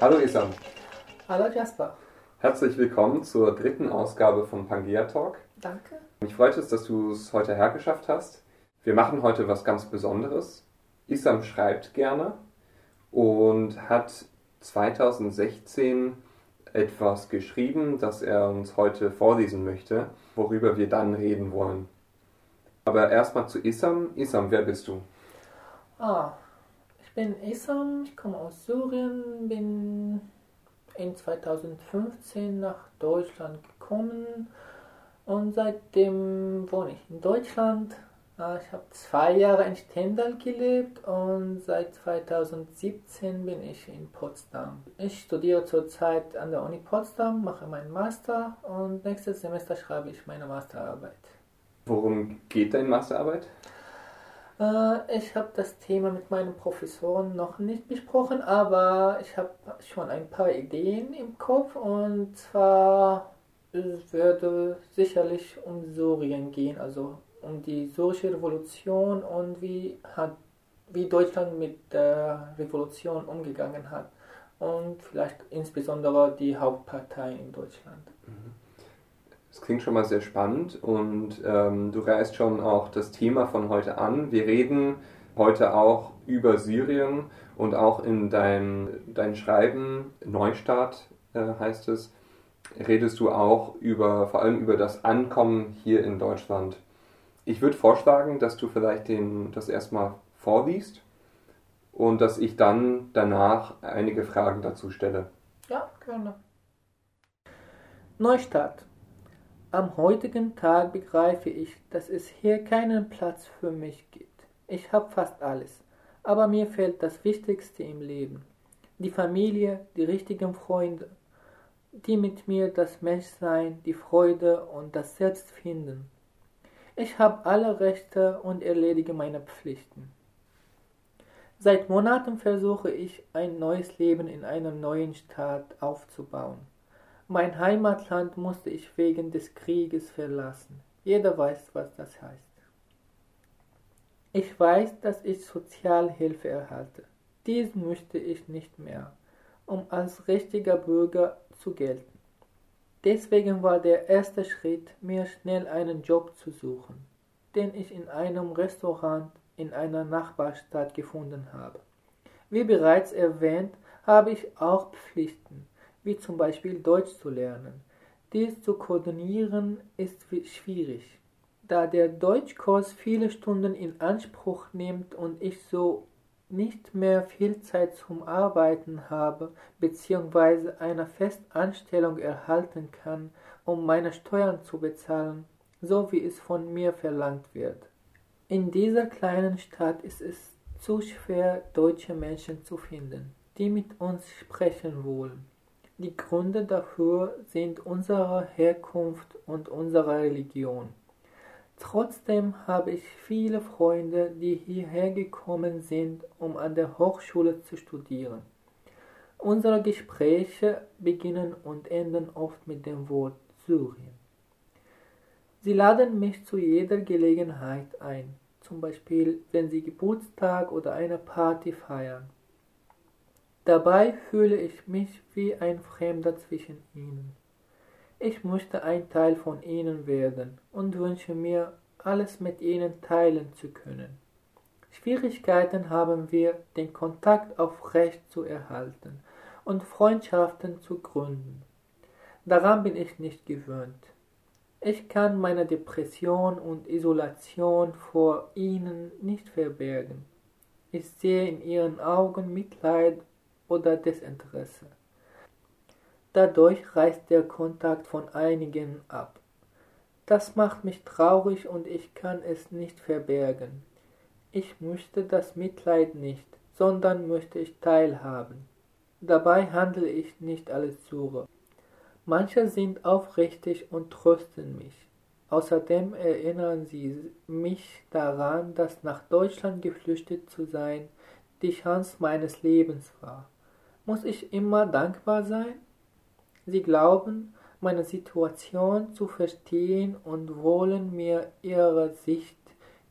Hallo Isam. Hallo Jasper. Herzlich willkommen zur dritten Ausgabe von Pangea Talk. Danke. Mich freut es, dass du es heute hergeschafft hast. Wir machen heute was ganz Besonderes. Isam schreibt gerne und hat 2016 etwas geschrieben, das er uns heute vorlesen möchte, worüber wir dann reden wollen. Aber erstmal zu Isam. Isam, wer bist du? Ah, ich bin Isam, ich komme aus Syrien, bin in 2015 nach Deutschland gekommen und seitdem wohne ich in Deutschland. Ah, ich habe zwei Jahre in Stendal gelebt und seit 2017 bin ich in Potsdam. Ich studiere zurzeit an der Uni Potsdam, mache meinen Master und nächstes Semester schreibe ich meine Masterarbeit. Worum geht deine Masterarbeit? Äh, ich habe das Thema mit meinen Professoren noch nicht besprochen, aber ich habe schon ein paar Ideen im Kopf. Und zwar es würde sicherlich um Syrien gehen, also um die syrische Revolution und wie hat wie Deutschland mit der Revolution umgegangen hat. Und vielleicht insbesondere die Hauptparteien in Deutschland. Das klingt schon mal sehr spannend und ähm, du reißt schon auch das Thema von heute an. Wir reden heute auch über Syrien und auch in dein, dein Schreiben, Neustart äh, heißt es, redest du auch über, vor allem über das Ankommen hier in Deutschland. Ich würde vorschlagen, dass du vielleicht den, das erstmal vorliest und dass ich dann danach einige Fragen dazu stelle. Ja, gerne. Neustart. Am heutigen Tag begreife ich, dass es hier keinen Platz für mich gibt. Ich habe fast alles, aber mir fehlt das Wichtigste im Leben. Die Familie, die richtigen Freunde, die mit mir das Menschsein, die Freude und das Selbst finden. Ich habe alle Rechte und erledige meine Pflichten. Seit Monaten versuche ich, ein neues Leben in einem neuen Staat aufzubauen. Mein Heimatland musste ich wegen des Krieges verlassen. Jeder weiß, was das heißt. Ich weiß, dass ich Sozialhilfe erhalte. Dies möchte ich nicht mehr, um als richtiger Bürger zu gelten. Deswegen war der erste Schritt, mir schnell einen Job zu suchen, den ich in einem Restaurant in einer Nachbarstadt gefunden habe. Wie bereits erwähnt, habe ich auch Pflichten, wie zum Beispiel Deutsch zu lernen. Dies zu koordinieren ist schwierig, da der Deutschkurs viele Stunden in Anspruch nimmt und ich so nicht mehr viel Zeit zum Arbeiten habe bzw. eine Festanstellung erhalten kann, um meine Steuern zu bezahlen, so wie es von mir verlangt wird. In dieser kleinen Stadt ist es zu schwer, deutsche Menschen zu finden, die mit uns sprechen wollen. Die Gründe dafür sind unsere Herkunft und unsere Religion. Trotzdem habe ich viele Freunde, die hierher gekommen sind, um an der Hochschule zu studieren. Unsere Gespräche beginnen und enden oft mit dem Wort Syrien. Sie laden mich zu jeder Gelegenheit ein, zum Beispiel wenn sie Geburtstag oder eine Party feiern. Dabei fühle ich mich wie ein Fremder zwischen ihnen. Ich möchte ein Teil von ihnen werden und wünsche mir, alles mit ihnen teilen zu können. Schwierigkeiten haben wir, den Kontakt aufrecht zu erhalten und Freundschaften zu gründen. Daran bin ich nicht gewöhnt. Ich kann meine Depression und Isolation vor ihnen nicht verbergen. Ich sehe in ihren Augen Mitleid oder Desinteresse. Dadurch reißt der Kontakt von einigen ab. Das macht mich traurig und ich kann es nicht verbergen. Ich möchte das Mitleid nicht, sondern möchte ich teilhaben. Dabei handle ich nicht als Sure. Manche sind aufrichtig und trösten mich. Außerdem erinnern sie mich daran, dass nach Deutschland geflüchtet zu sein die Chance meines Lebens war. Muss ich immer dankbar sein? Sie glauben, meine Situation zu verstehen und wollen mir ihre Sicht,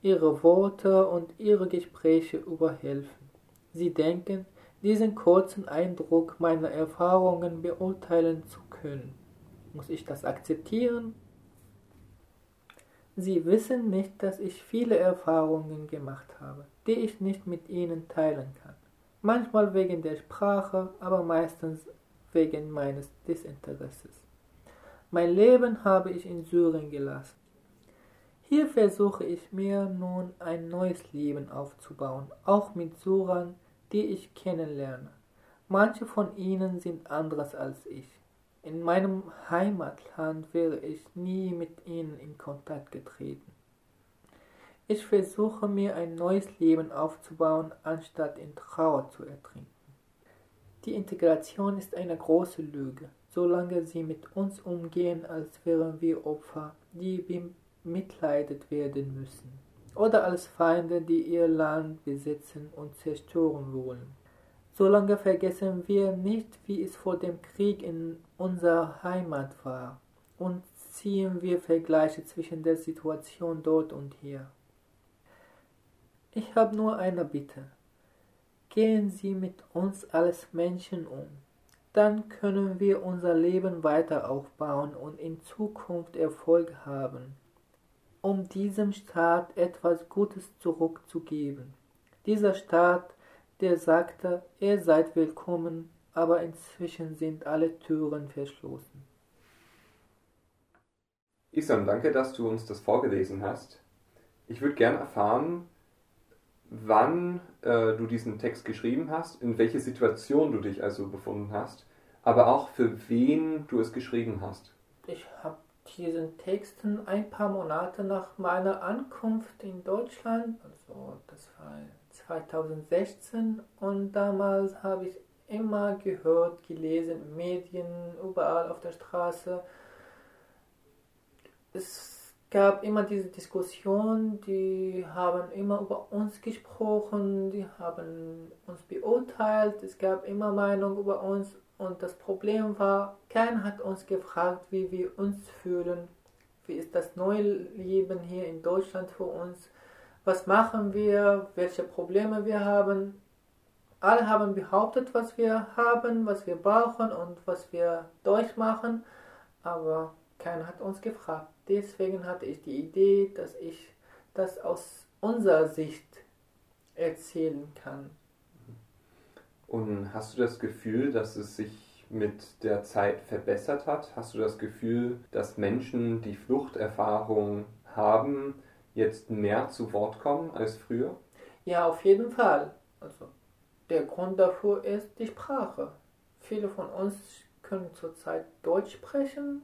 ihre Worte und ihre Gespräche überhelfen. Sie denken, diesen kurzen Eindruck meiner Erfahrungen beurteilen zu können. Muss ich das akzeptieren? Sie wissen nicht, dass ich viele Erfahrungen gemacht habe, die ich nicht mit Ihnen teilen kann. Manchmal wegen der Sprache, aber meistens wegen meines Desinteresses. Mein Leben habe ich in Syrien gelassen. Hier versuche ich mir nun ein neues Leben aufzubauen, auch mit Surern, die ich kennenlerne. Manche von ihnen sind anders als ich. In meinem Heimatland wäre ich nie mit ihnen in Kontakt getreten. Ich versuche mir ein neues Leben aufzubauen, anstatt in Trauer zu ertrinken. Die Integration ist eine große Lüge, solange sie mit uns umgehen, als wären wir Opfer, die bemitleidet werden müssen, oder als Feinde, die ihr Land besitzen und zerstören wollen. Solange vergessen wir nicht, wie es vor dem Krieg in unserer Heimat war, und ziehen wir Vergleiche zwischen der Situation dort und hier. Ich habe nur eine Bitte. Gehen Sie mit uns als Menschen um. Dann können wir unser Leben weiter aufbauen und in Zukunft Erfolg haben, um diesem Staat etwas Gutes zurückzugeben. Dieser Staat der sagte, ihr seid willkommen, aber inzwischen sind alle Türen verschlossen. Isam, danke, dass du uns das vorgelesen hast. Ich würde gerne erfahren, wann äh, du diesen Text geschrieben hast, in welche Situation du dich also befunden hast, aber auch für wen du es geschrieben hast. Ich habe diesen Texten ein paar Monate nach meiner Ankunft in Deutschland, also das war 2016 und damals habe ich immer gehört, gelesen, Medien, überall auf der Straße. Es gab immer diese Diskussion, die haben immer über uns gesprochen, die haben uns beurteilt, es gab immer Meinung über uns und das Problem war, keiner hat uns gefragt, wie wir uns fühlen, wie ist das neue Leben hier in Deutschland für uns? Was machen wir, welche Probleme wir haben. Alle haben behauptet, was wir haben, was wir brauchen und was wir durchmachen, aber keiner hat uns gefragt. Deswegen hatte ich die Idee, dass ich das aus unserer Sicht erzählen kann. Und hast du das Gefühl, dass es sich mit der Zeit verbessert hat? Hast du das Gefühl, dass Menschen, die Fluchterfahrung haben, jetzt mehr zu Wort kommen als früher? Ja, auf jeden Fall. Also der Grund dafür ist die Sprache. Viele von uns können zurzeit Deutsch sprechen,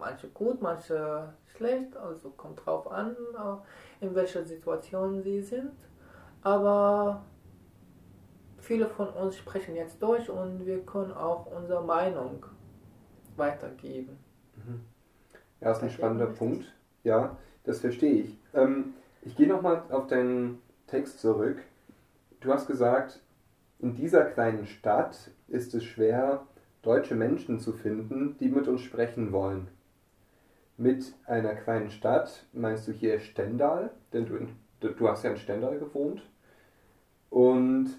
manche gut, manche schlecht, also kommt drauf an, in welcher Situation sie sind. Aber viele von uns sprechen jetzt Deutsch und wir können auch unsere Meinung weitergeben. Mhm. Ja, ist ein spannender Punkt. Ja, das verstehe ich. Ähm, ich gehe nochmal auf deinen Text zurück. Du hast gesagt, in dieser kleinen Stadt ist es schwer, deutsche Menschen zu finden, die mit uns sprechen wollen. Mit einer kleinen Stadt meinst du hier Stendal, denn du, du hast ja in Stendal gewohnt. Und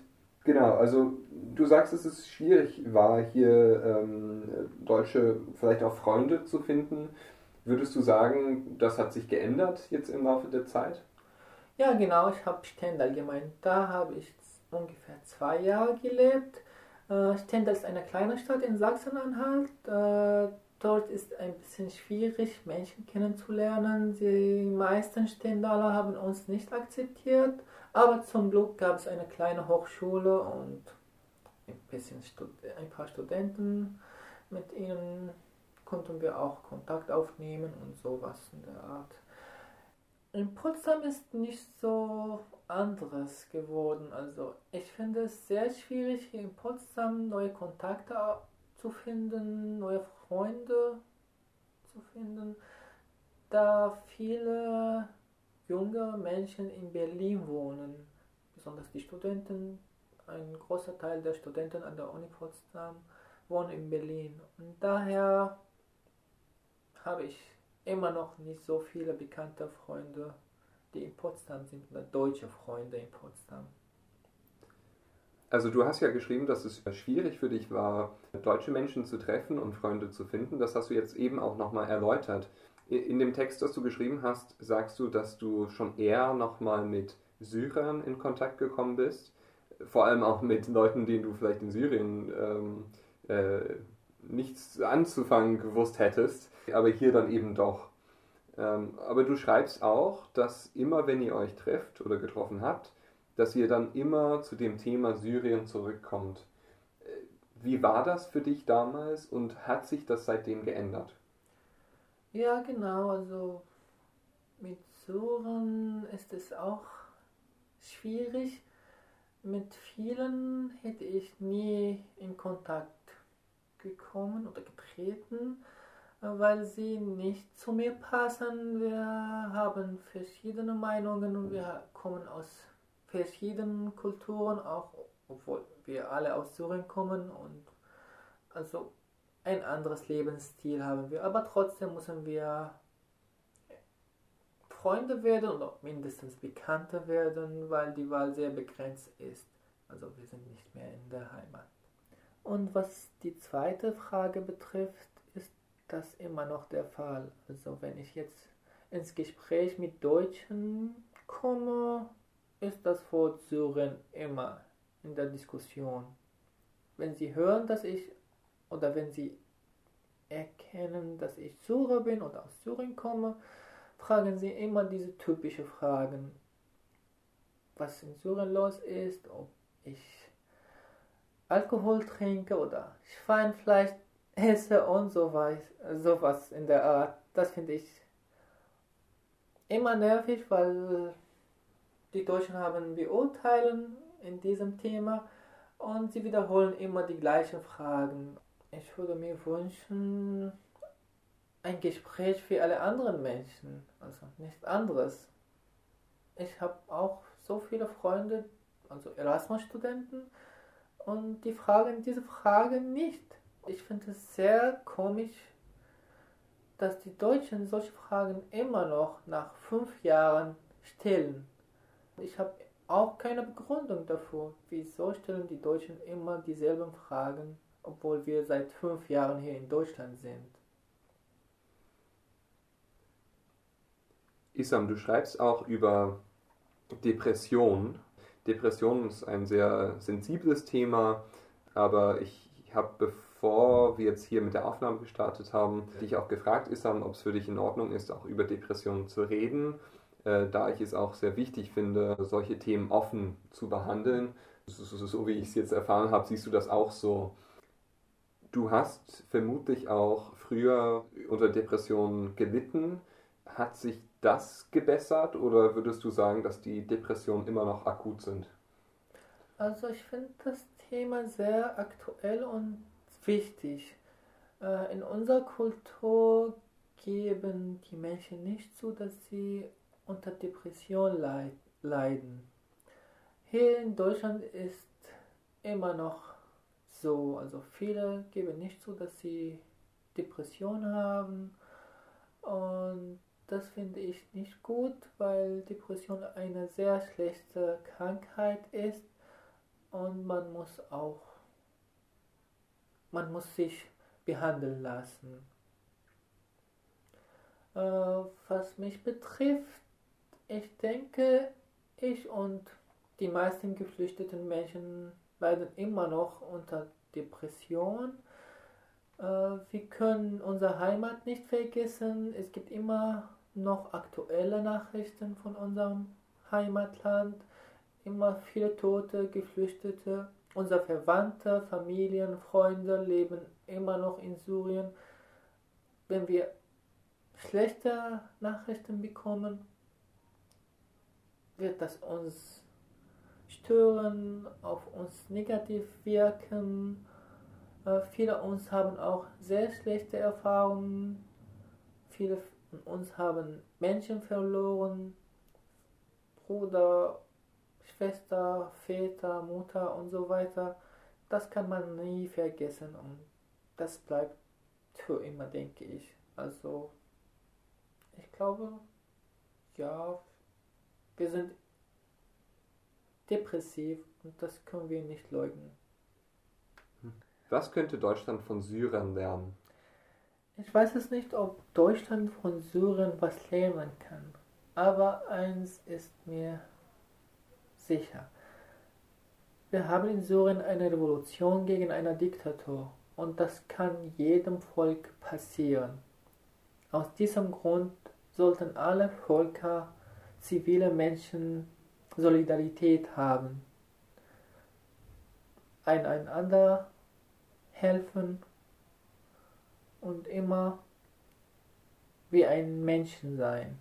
genau, also du sagst, dass es schwierig war, hier ähm, deutsche, vielleicht auch Freunde zu finden. Würdest du sagen, das hat sich geändert jetzt im Laufe der Zeit? Ja, genau, ich habe Stendal gemeint. Da habe ich ungefähr zwei Jahre gelebt. Äh, Stendal ist eine kleine Stadt in Sachsen-Anhalt. Dort ist ein bisschen schwierig, Menschen kennenzulernen. Die meisten Stendaler haben uns nicht akzeptiert, aber zum Glück gab es eine kleine Hochschule und ein, bisschen ein paar Studenten mit ihnen konnten wir auch Kontakt aufnehmen und sowas in der Art. In Potsdam ist nicht so anderes geworden. Also ich finde es sehr schwierig, hier in Potsdam neue Kontakte zu finden, neue Freunde zu finden, da viele junge Menschen in Berlin wohnen, besonders die Studenten. Ein großer Teil der Studenten an der Uni Potsdam wohnen in Berlin. Und daher habe ich immer noch nicht so viele bekannte Freunde, die in Potsdam sind, oder deutsche Freunde in Potsdam. Also du hast ja geschrieben, dass es schwierig für dich war, deutsche Menschen zu treffen und Freunde zu finden. Das hast du jetzt eben auch nochmal erläutert. In dem Text, das du geschrieben hast, sagst du, dass du schon eher nochmal mit Syrern in Kontakt gekommen bist. Vor allem auch mit Leuten, denen du vielleicht in Syrien ähm, äh, nichts anzufangen gewusst hättest, aber hier dann eben doch. Ähm, aber du schreibst auch, dass immer wenn ihr euch trefft oder getroffen habt, dass ihr dann immer zu dem Thema Syrien zurückkommt. Äh, wie war das für dich damals und hat sich das seitdem geändert? Ja, genau. Also mit Syrien ist es auch schwierig. Mit vielen hätte ich nie in Kontakt gekommen oder getreten, weil sie nicht zu mir passen. Wir haben verschiedene Meinungen und wir kommen aus verschiedenen Kulturen, auch obwohl wir alle aus Syrien kommen und also ein anderes Lebensstil haben wir. Aber trotzdem müssen wir Freunde werden oder mindestens Bekannte werden, weil die Wahl sehr begrenzt ist. Also wir sind nicht mehr in der Heimat. Und was die zweite Frage betrifft, ist das immer noch der Fall. Also wenn ich jetzt ins Gespräch mit Deutschen komme, ist das Wort Syrien immer in der Diskussion. Wenn Sie hören, dass ich oder wenn Sie erkennen, dass ich Syrer bin oder aus Syrien komme, fragen Sie immer diese typischen Fragen. Was in Syrien los ist, ob ich Alkohol trinke oder Schweinfleisch esse und so weiter, sowas in der Art. Das finde ich immer nervig, weil die Deutschen haben beurteilen in diesem Thema und sie wiederholen immer die gleichen Fragen. Ich würde mir wünschen, ein Gespräch für alle anderen Menschen, also nichts anderes. Ich habe auch so viele Freunde, also Erasmus-Studenten, und die fragen diese Fragen nicht. Ich finde es sehr komisch, dass die Deutschen solche Fragen immer noch nach fünf Jahren stellen. Ich habe auch keine Begründung dafür. Wieso stellen die Deutschen immer dieselben Fragen, obwohl wir seit fünf Jahren hier in Deutschland sind? Isam, du schreibst auch über Depression. Depression ist ein sehr sensibles Thema, aber ich habe, bevor wir jetzt hier mit der Aufnahme gestartet haben, dich auch gefragt, Isam, ob es für dich in Ordnung ist, auch über Depressionen zu reden äh, da ich es auch sehr wichtig finde, solche Themen offen zu behandeln. So, so, so wie ich es jetzt erfahren habe, siehst du das auch so. Du hast vermutlich auch früher unter Depressionen gelitten. Hat sich das gebessert oder würdest du sagen, dass die Depressionen immer noch akut sind? Also ich finde das Thema sehr aktuell und wichtig. Äh, in unserer Kultur geben die Menschen nicht zu, dass sie unter Depression leiden. Hier in Deutschland ist immer noch so, also viele geben nicht zu, dass sie Depression haben und das finde ich nicht gut, weil Depression eine sehr schlechte Krankheit ist und man muss auch man muss sich behandeln lassen. Äh, was mich betrifft, ich denke, ich und die meisten geflüchteten Menschen leiden immer noch unter Depression. Äh, wir können unsere Heimat nicht vergessen. Es gibt immer noch aktuelle Nachrichten von unserem Heimatland. Immer viele Tote, Geflüchtete. Unsere Verwandte, Familien, Freunde leben immer noch in Syrien. Wenn wir schlechte Nachrichten bekommen, wird das uns stören, auf uns negativ wirken. Äh, viele uns haben auch sehr schlechte Erfahrungen. Viele von uns haben Menschen verloren. Bruder, Schwester, Väter, Mutter und so weiter. Das kann man nie vergessen und das bleibt für immer, denke ich. Also, ich glaube, ja, wir sind depressiv und das können wir nicht leugnen. Was könnte Deutschland von Syrern lernen? Ich weiß es nicht, ob Deutschland von Syrien was lernen kann, aber eins ist mir sicher. Wir haben in Syrien eine Revolution gegen eine Diktatur und das kann jedem Volk passieren. Aus diesem Grund sollten alle Völker, zivile Menschen Solidarität haben, einander helfen und immer wie ein Menschen sein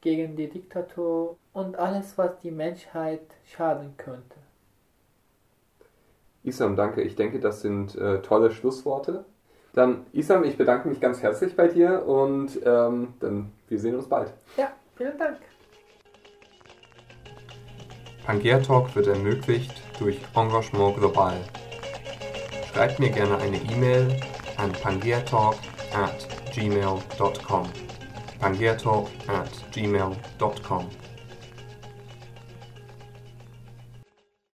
gegen die Diktatur und alles, was die Menschheit schaden könnte. Isam, danke. Ich denke, das sind äh, tolle Schlussworte. Dann, Isam, ich bedanke mich ganz herzlich bei dir und ähm, dann wir sehen uns bald. Ja, vielen Dank. Pangea Talk wird ermöglicht durch Engagement Global. Schreibt mir gerne eine E-Mail an pangeatalk at gmail.com. pangeatalk at gmail.com